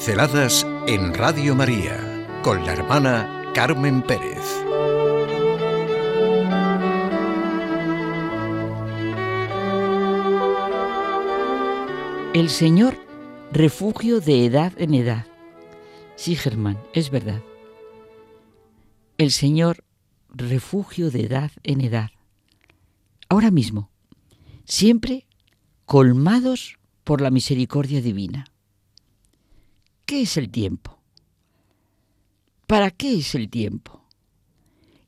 Pinceladas en Radio María con la hermana Carmen Pérez. El Señor, refugio de edad en edad. Sí, Germán, es verdad. El Señor, refugio de edad en edad. Ahora mismo, siempre colmados por la misericordia divina. ¿Qué es el tiempo? ¿Para qué es el tiempo?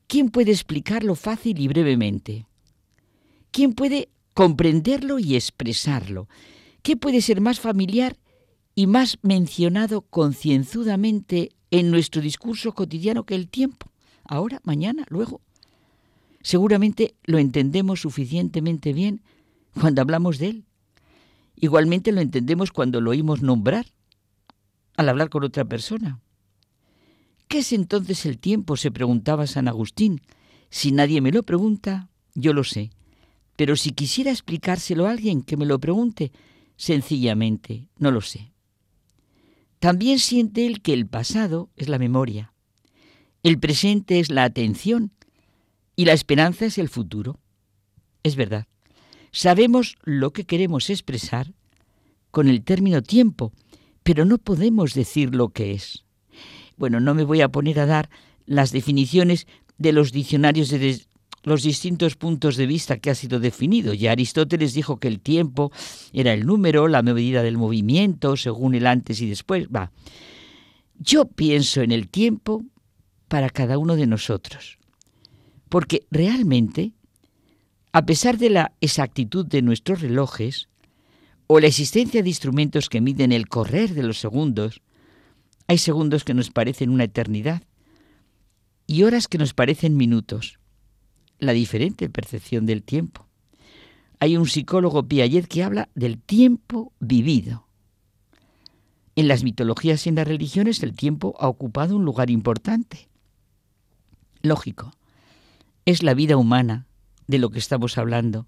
¿Quién puede explicarlo fácil y brevemente? ¿Quién puede comprenderlo y expresarlo? ¿Qué puede ser más familiar y más mencionado concienzudamente en nuestro discurso cotidiano que el tiempo? Ahora, mañana, luego. Seguramente lo entendemos suficientemente bien cuando hablamos de él. Igualmente lo entendemos cuando lo oímos nombrar al hablar con otra persona. ¿Qué es entonces el tiempo? se preguntaba San Agustín. Si nadie me lo pregunta, yo lo sé. Pero si quisiera explicárselo a alguien que me lo pregunte, sencillamente no lo sé. También siente él que el pasado es la memoria, el presente es la atención y la esperanza es el futuro. Es verdad, sabemos lo que queremos expresar con el término tiempo, pero no podemos decir lo que es. Bueno, no me voy a poner a dar las definiciones de los diccionarios de, los distintos puntos de vista que ha sido definido. Ya Aristóteles dijo que el tiempo era el número, la medida del movimiento, según el antes y después. Va. Yo pienso en el tiempo para cada uno de nosotros. Porque realmente, a pesar de la exactitud de nuestros relojes, o la existencia de instrumentos que miden el correr de los segundos, hay segundos que nos parecen una eternidad y horas que nos parecen minutos la diferente percepción del tiempo. Hay un psicólogo Piaget que habla del tiempo vivido. En las mitologías y en las religiones el tiempo ha ocupado un lugar importante. Lógico, es la vida humana de lo que estamos hablando.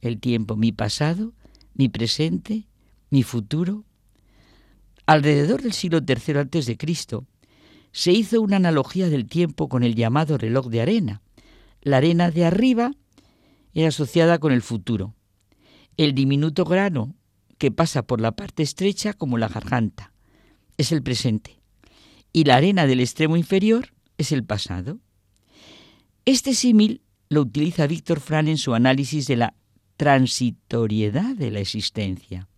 El tiempo, mi pasado, mi presente, mi futuro. Alrededor del siglo III a.C. se hizo una analogía del tiempo con el llamado reloj de arena, la arena de arriba era asociada con el futuro. El diminuto grano que pasa por la parte estrecha como la garganta es el presente. Y la arena del extremo inferior es el pasado. Este símil lo utiliza Víctor Fran en su análisis de la transitoriedad de la existencia.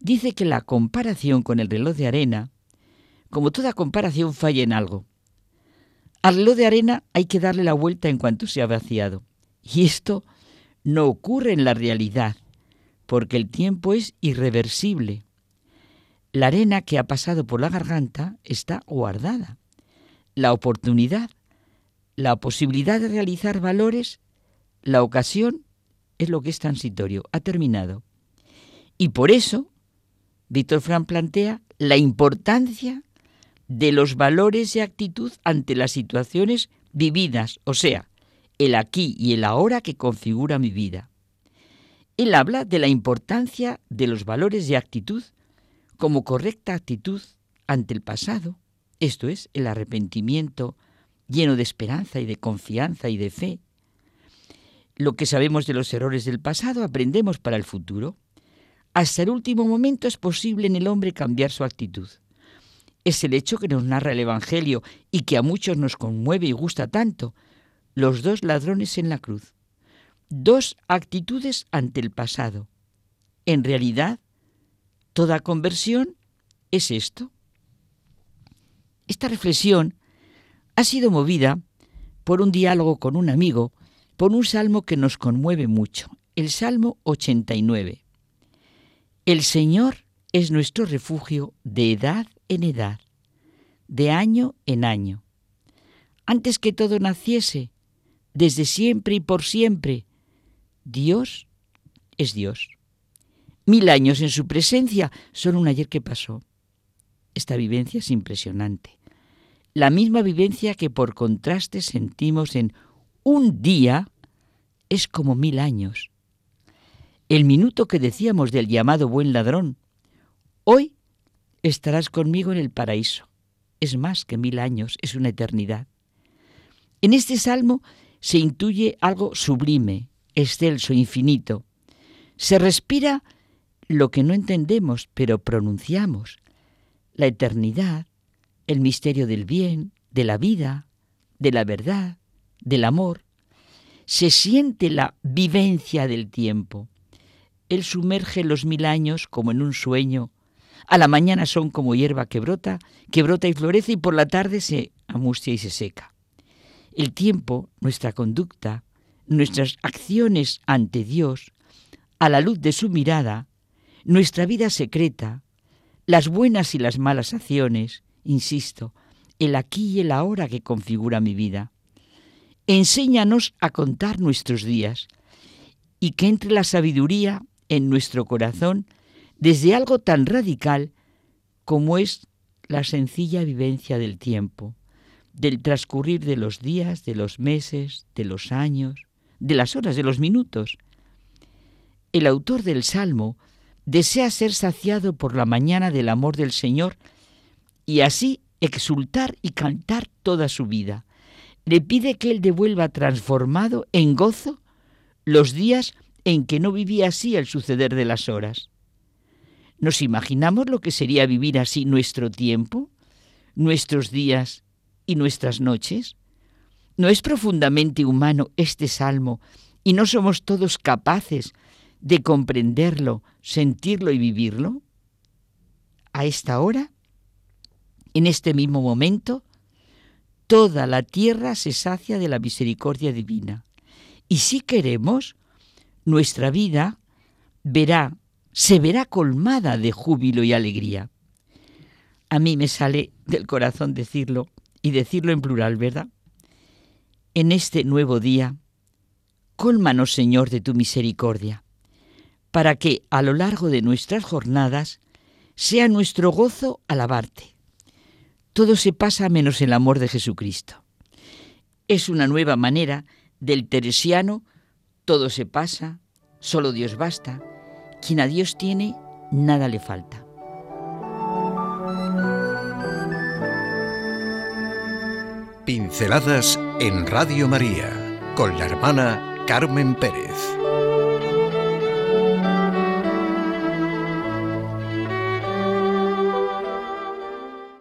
Dice que la comparación con el reloj de arena, como toda comparación, falla en algo. Al reloj de arena hay que darle la vuelta en cuanto se ha vaciado. Y esto no ocurre en la realidad, porque el tiempo es irreversible. La arena que ha pasado por la garganta está guardada. La oportunidad, la posibilidad de realizar valores, la ocasión es lo que es transitorio, ha terminado. Y por eso, Víctor Fran plantea la importancia de los valores y actitud ante las situaciones vividas, o sea, el aquí y el ahora que configura mi vida. Él habla de la importancia de los valores y actitud como correcta actitud ante el pasado, esto es, el arrepentimiento lleno de esperanza y de confianza y de fe. Lo que sabemos de los errores del pasado aprendemos para el futuro. Hasta el último momento es posible en el hombre cambiar su actitud es el hecho que nos narra el Evangelio y que a muchos nos conmueve y gusta tanto, los dos ladrones en la cruz. Dos actitudes ante el pasado. En realidad, toda conversión es esto. Esta reflexión ha sido movida por un diálogo con un amigo, por un salmo que nos conmueve mucho, el Salmo 89. El Señor es nuestro refugio de edad en edad, de año en año. Antes que todo naciese, desde siempre y por siempre, Dios es Dios. Mil años en su presencia son un ayer que pasó. Esta vivencia es impresionante. La misma vivencia que por contraste sentimos en un día es como mil años. El minuto que decíamos del llamado buen ladrón, hoy estarás conmigo en el paraíso. Es más que mil años, es una eternidad. En este salmo se intuye algo sublime, excelso, infinito. Se respira lo que no entendemos, pero pronunciamos. La eternidad, el misterio del bien, de la vida, de la verdad, del amor. Se siente la vivencia del tiempo. Él sumerge los mil años como en un sueño. A la mañana son como hierba que brota, que brota y florece y por la tarde se amustia y se seca. El tiempo, nuestra conducta, nuestras acciones ante Dios, a la luz de su mirada, nuestra vida secreta, las buenas y las malas acciones, insisto, el aquí y el ahora que configura mi vida. Enséñanos a contar nuestros días y que entre la sabiduría en nuestro corazón desde algo tan radical como es la sencilla vivencia del tiempo, del transcurrir de los días, de los meses, de los años, de las horas, de los minutos. El autor del Salmo desea ser saciado por la mañana del amor del Señor y así exultar y cantar toda su vida. Le pide que Él devuelva transformado en gozo los días en que no vivía así el suceder de las horas. ¿Nos imaginamos lo que sería vivir así nuestro tiempo, nuestros días y nuestras noches? ¿No es profundamente humano este salmo y no somos todos capaces de comprenderlo, sentirlo y vivirlo? A esta hora, en este mismo momento, toda la tierra se sacia de la misericordia divina. Y si queremos, nuestra vida verá, se verá colmada de júbilo y alegría. A mí me sale del corazón decirlo y decirlo en plural, ¿verdad? En este nuevo día, cólmanos, Señor, de tu misericordia, para que a lo largo de nuestras jornadas sea nuestro gozo alabarte. Todo se pasa menos el amor de Jesucristo. Es una nueva manera del teresiano todo se pasa, solo Dios basta. Quien a Dios tiene, nada le falta. Pinceladas en Radio María con la hermana Carmen Pérez.